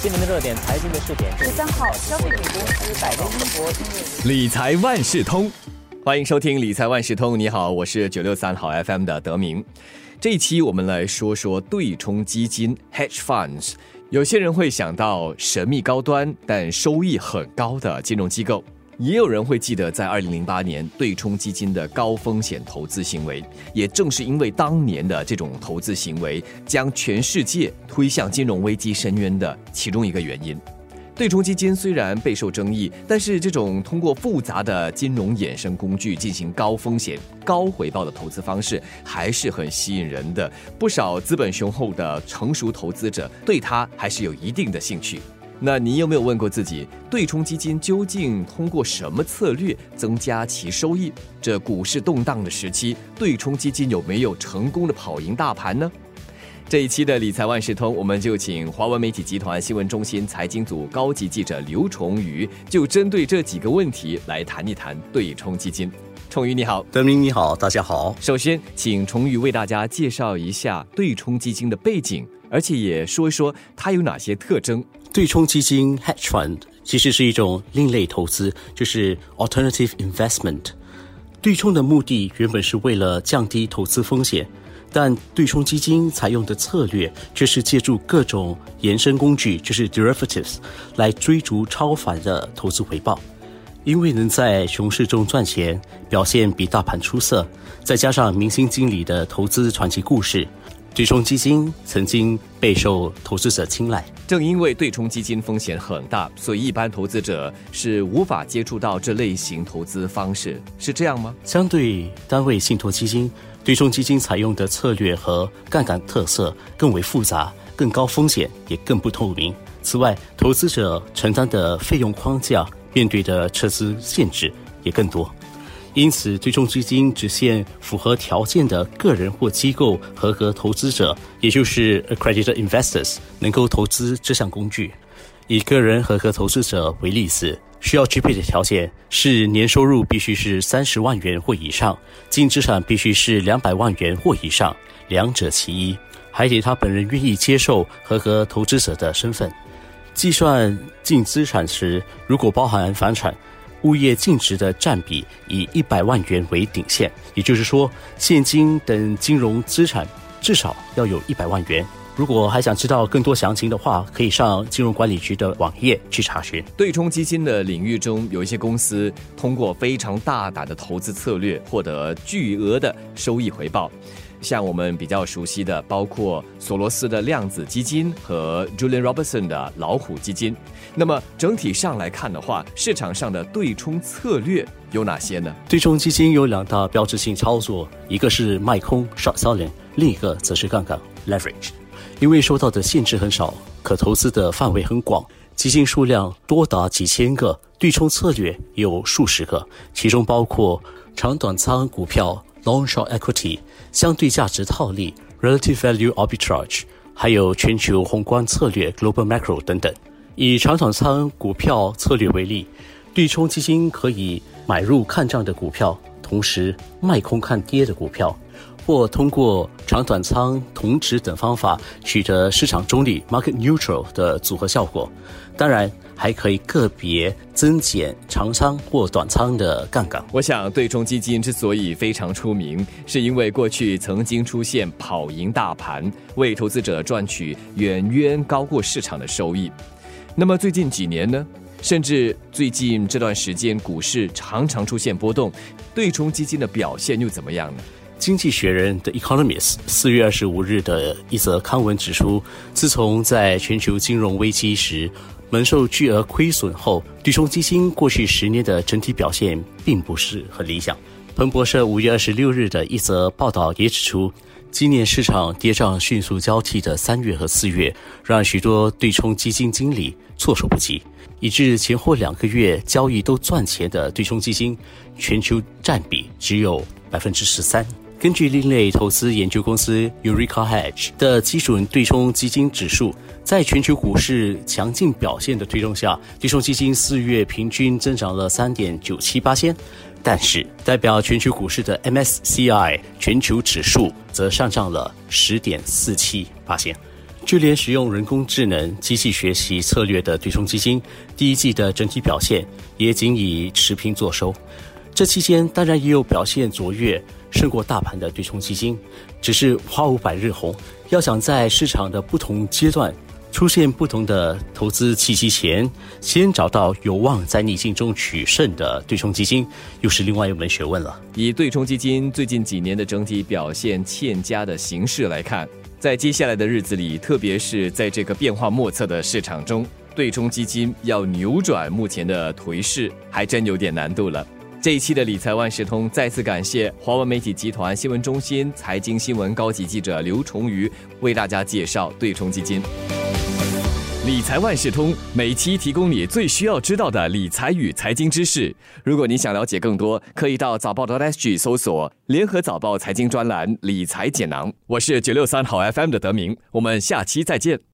今年的热点财经的试点，十三号，消费品公司百威英博理财万事通，欢迎收听理财万事通。你好，我是九六三好 FM 的德明。这一期我们来说说对冲基金 （hedge funds）。有些人会想到神秘高端但收益很高的金融机构。也有人会记得，在二零零八年对冲基金的高风险投资行为，也正是因为当年的这种投资行为，将全世界推向金融危机深渊的其中一个原因。对冲基金虽然备受争议，但是这种通过复杂的金融衍生工具进行高风险、高回报的投资方式，还是很吸引人的。不少资本雄厚的成熟投资者对它还是有一定的兴趣。那你有没有问过自己，对冲基金究竟通过什么策略增加其收益？这股市动荡的时期，对冲基金有没有成功的跑赢大盘呢？这一期的理财万事通，我们就请华文媒体集团新闻中心财经组高级记者刘崇宇，就针对这几个问题来谈一谈对冲基金。崇宇你好，德明你好，大家好。首先，请崇宇为大家介绍一下对冲基金的背景，而且也说一说它有哪些特征。对冲基金 （hedge fund） 其实是一种另类投资，就是 alternative investment。对冲的目的原本是为了降低投资风险，但对冲基金采用的策略却是借助各种衍生工具，就是 derivatives，来追逐超凡的投资回报。因为能在熊市中赚钱，表现比大盘出色，再加上明星经理的投资传奇故事。对冲基金曾经备受投资者青睐。正因为对冲基金风险很大，所以一般投资者是无法接触到这类型投资方式，是这样吗？相对单位信托基金，对冲基金采用的策略和杠杆特色更为复杂，更高风险，也更不透明。此外，投资者承担的费用框架、面对的撤资限制也更多。因此，对冲基金只限符合条件的个人或机构合格投资者，也就是 accredited investors，能够投资这项工具。以个人合格投资者为例子，需要具备的条件是年收入必须是三十万元或以上，净资产必须是两百万元或以上，两者其一，还得他本人愿意接受合格投资者的身份。计算净资产时，如果包含房产。物业净值的占比以一百万元为顶线，也就是说，现金等金融资产至少要有一百万元。如果还想知道更多详情的话，可以上金融管理局的网页去查询。对冲基金的领域中，有一些公司通过非常大胆的投资策略，获得巨额的收益回报。像我们比较熟悉的，包括索罗斯的量子基金和 Julian Robertson 的老虎基金。那么整体上来看的话，市场上的对冲策略有哪些呢？对冲基金有两大标志性操作，一个是卖空 （short selling），另一个则是杠杆 （leverage）。因为受到的限制很少，可投资的范围很广，基金数量多达几千个，对冲策略有数十个，其中包括长短仓股票。Long short equity 相对价值套利，relative value arbitrage，还有全球宏观策略 global macro 等等。以长短仓股票策略为例，对冲基金可以买入看涨的股票，同时卖空看跌的股票，或通过长短仓同值等方法取得市场中立 market neutral 的组合效果。当然。还可以个别增减长仓或短仓的杠杆。我想，对冲基金之所以非常出名，是因为过去曾经出现跑赢大盘，为投资者赚取远远高过市场的收益。那么最近几年呢？甚至最近这段时间，股市常常出现波动，对冲基金的表现又怎么样呢？经济学人的 Economist 四月二十五日的一则刊文指出，自从在全球金融危机时。蒙受巨额亏损后，对冲基金过去十年的整体表现并不是很理想。彭博社五月二十六日的一则报道也指出，今年市场跌涨迅速交替的三月和四月，让许多对冲基金经理措手不及，以致前后两个月交易都赚钱的对冲基金，全球占比只有百分之十三。根据另类投资研究公司 Eureka Hedge 的基准对冲基金指数，在全球股市强劲表现的推动下，对冲基金四月平均增长了三点九七八千，但是代表全球股市的 MSCI 全球指数则上涨了十点四七八千。就连使用人工智能、机器学习策略的对冲基金，第一季的整体表现也仅以持平作收。这期间当然也有表现卓越、胜过大盘的对冲基金，只是花无百日红。要想在市场的不同阶段出现不同的投资契机前，先找到有望在逆境中取胜的对冲基金，又是另外一门学问了。以对冲基金最近几年的整体表现欠佳的形势来看。在接下来的日子里，特别是在这个变化莫测的市场中，对冲基金要扭转目前的颓势，还真有点难度了。这一期的理财万事通再次感谢华文媒体集团新闻中心财经新闻高级记者刘崇瑜为大家介绍对冲基金。理财万事通每期提供你最需要知道的理财与财经知识。如果你想了解更多，可以到早报的 SG 搜索“联合早报财经专栏理财简囊”。我是九六三好 FM 的德明，我们下期再见。